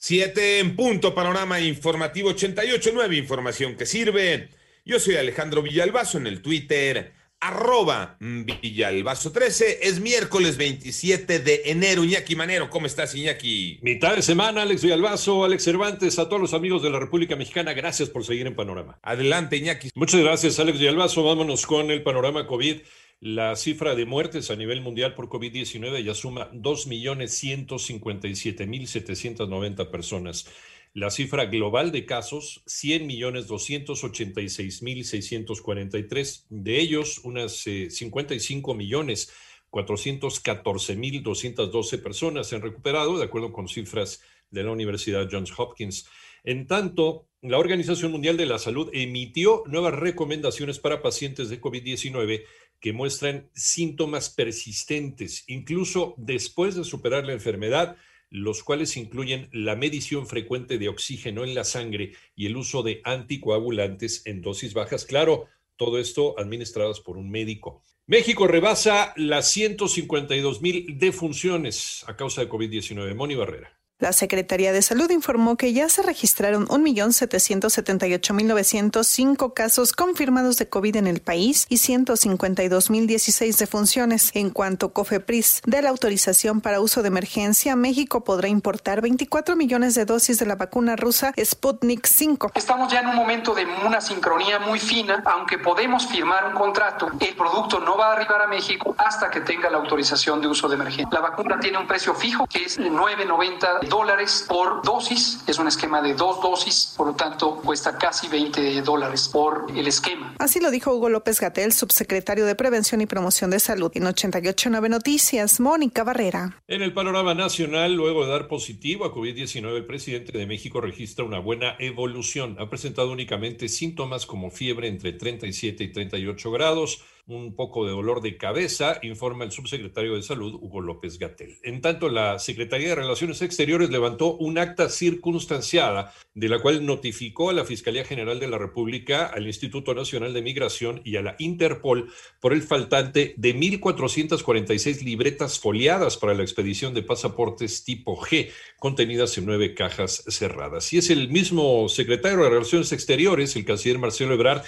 Siete en punto, panorama informativo 88.9, información que sirve. Yo soy Alejandro Villalbazo en el Twitter, arroba Villalbazo 13. Es miércoles 27 de enero. Iñaki Manero, ¿cómo estás, Iñaki? Mitad de semana, Alex Villalbazo, Alex Cervantes, a todos los amigos de la República Mexicana, gracias por seguir en Panorama. Adelante, Iñaki. Muchas gracias, Alex Villalbazo. Vámonos con el panorama COVID. La cifra de muertes a nivel mundial por COVID-19 ya suma 2.157.790 personas. La cifra global de casos, 100.286.643. De ellos, unas eh, 55 millones 414.212 personas se han recuperado, de acuerdo con cifras de la Universidad Johns Hopkins. En tanto, la Organización Mundial de la Salud emitió nuevas recomendaciones para pacientes de COVID-19 que muestran síntomas persistentes, incluso después de superar la enfermedad, los cuales incluyen la medición frecuente de oxígeno en la sangre y el uso de anticoagulantes en dosis bajas. Claro, todo esto administradas por un médico. México rebasa las 152 mil defunciones a causa de COVID-19. Moni Barrera. La Secretaría de Salud informó que ya se registraron 1.778.905 casos confirmados de COVID en el país y 152.016 defunciones. En cuanto COFEPRIS de la autorización para uso de emergencia, México podrá importar 24 millones de dosis de la vacuna rusa Sputnik 5. Estamos ya en un momento de una sincronía muy fina, aunque podemos firmar un contrato, el producto no va a arribar a México hasta que tenga la autorización de uso de emergencia. La vacuna tiene un precio fijo que es 9.90 dólares por dosis. Es un esquema de dos dosis, por lo tanto cuesta casi 20 dólares por el esquema. Así lo dijo Hugo López Gatel, subsecretario de Prevención y Promoción de Salud. En 889 Noticias, Mónica Barrera. En el panorama nacional, luego de dar positivo a COVID-19, el presidente de México registra una buena evolución. Ha presentado únicamente síntomas como fiebre entre 37 y 38 grados un poco de dolor de cabeza, informa el subsecretario de Salud, Hugo López Gatel. En tanto, la Secretaría de Relaciones Exteriores levantó un acta circunstanciada de la cual notificó a la Fiscalía General de la República, al Instituto Nacional de Migración y a la Interpol por el faltante de 1.446 libretas foliadas para la expedición de pasaportes tipo G, contenidas en nueve cajas cerradas. Y es el mismo secretario de Relaciones Exteriores, el canciller Marcelo Ebrard,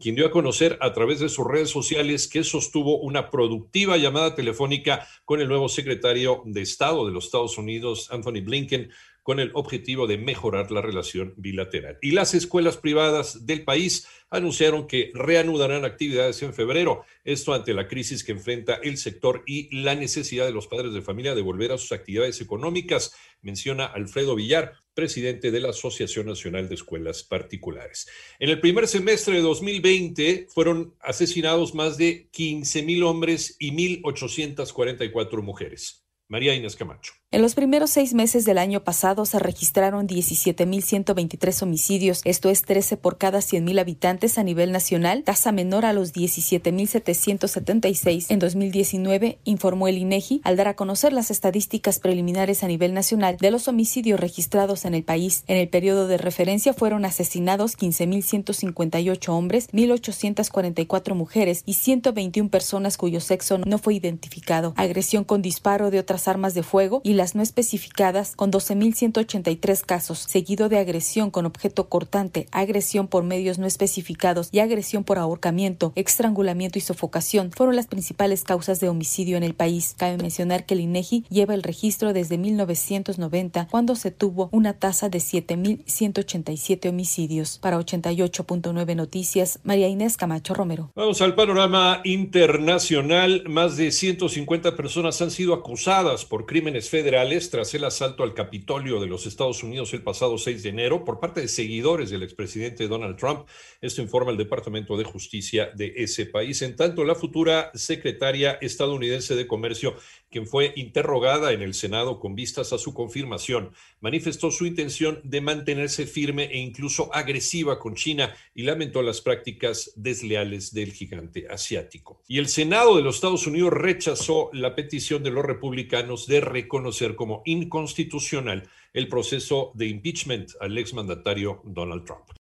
quien dio a conocer a través de sus redes sociales que sostuvo una productiva llamada telefónica con el nuevo secretario de Estado de los Estados Unidos, Anthony Blinken, con el objetivo de mejorar la relación bilateral. Y las escuelas privadas del país anunciaron que reanudarán actividades en febrero, esto ante la crisis que enfrenta el sector y la necesidad de los padres de familia de volver a sus actividades económicas, menciona Alfredo Villar, presidente de la Asociación Nacional de Escuelas Particulares. En el primer semestre de 2020 fueron asesinados más de 15 mil hombres y 1.844 mujeres. María Inés Camacho. En los primeros seis meses del año pasado se registraron 17.123 homicidios, esto es 13 por cada 100.000 habitantes a nivel nacional, tasa menor a los 17.776 en 2019, informó el INEGI al dar a conocer las estadísticas preliminares a nivel nacional de los homicidios registrados en el país. En el periodo de referencia fueron asesinados 15.158 hombres, 1.844 mujeres y 121 personas cuyo sexo no fue identificado. Agresión con disparo de otras armas de fuego y no especificadas con 12.183 casos, seguido de agresión con objeto cortante, agresión por medios no especificados y agresión por ahorcamiento, estrangulamiento y sofocación fueron las principales causas de homicidio en el país. Cabe mencionar que el INEGI lleva el registro desde 1990, cuando se tuvo una tasa de 7.187 homicidios. Para 88.9 Noticias, María Inés Camacho Romero. Vamos al panorama internacional. Más de 150 personas han sido acusadas por crímenes federales tras el asalto al Capitolio de los Estados Unidos el pasado 6 de enero por parte de seguidores del expresidente Donald Trump. Esto informa el Departamento de Justicia de ese país. En tanto, la futura secretaria estadounidense de Comercio, quien fue interrogada en el Senado con vistas a su confirmación, manifestó su intención de mantenerse firme e incluso agresiva con China y lamentó las prácticas desleales del gigante asiático. Y el Senado de los Estados Unidos rechazó la petición de los republicanos de como inconstitucional el proceso de impeachment al exmandatario Donald Trump.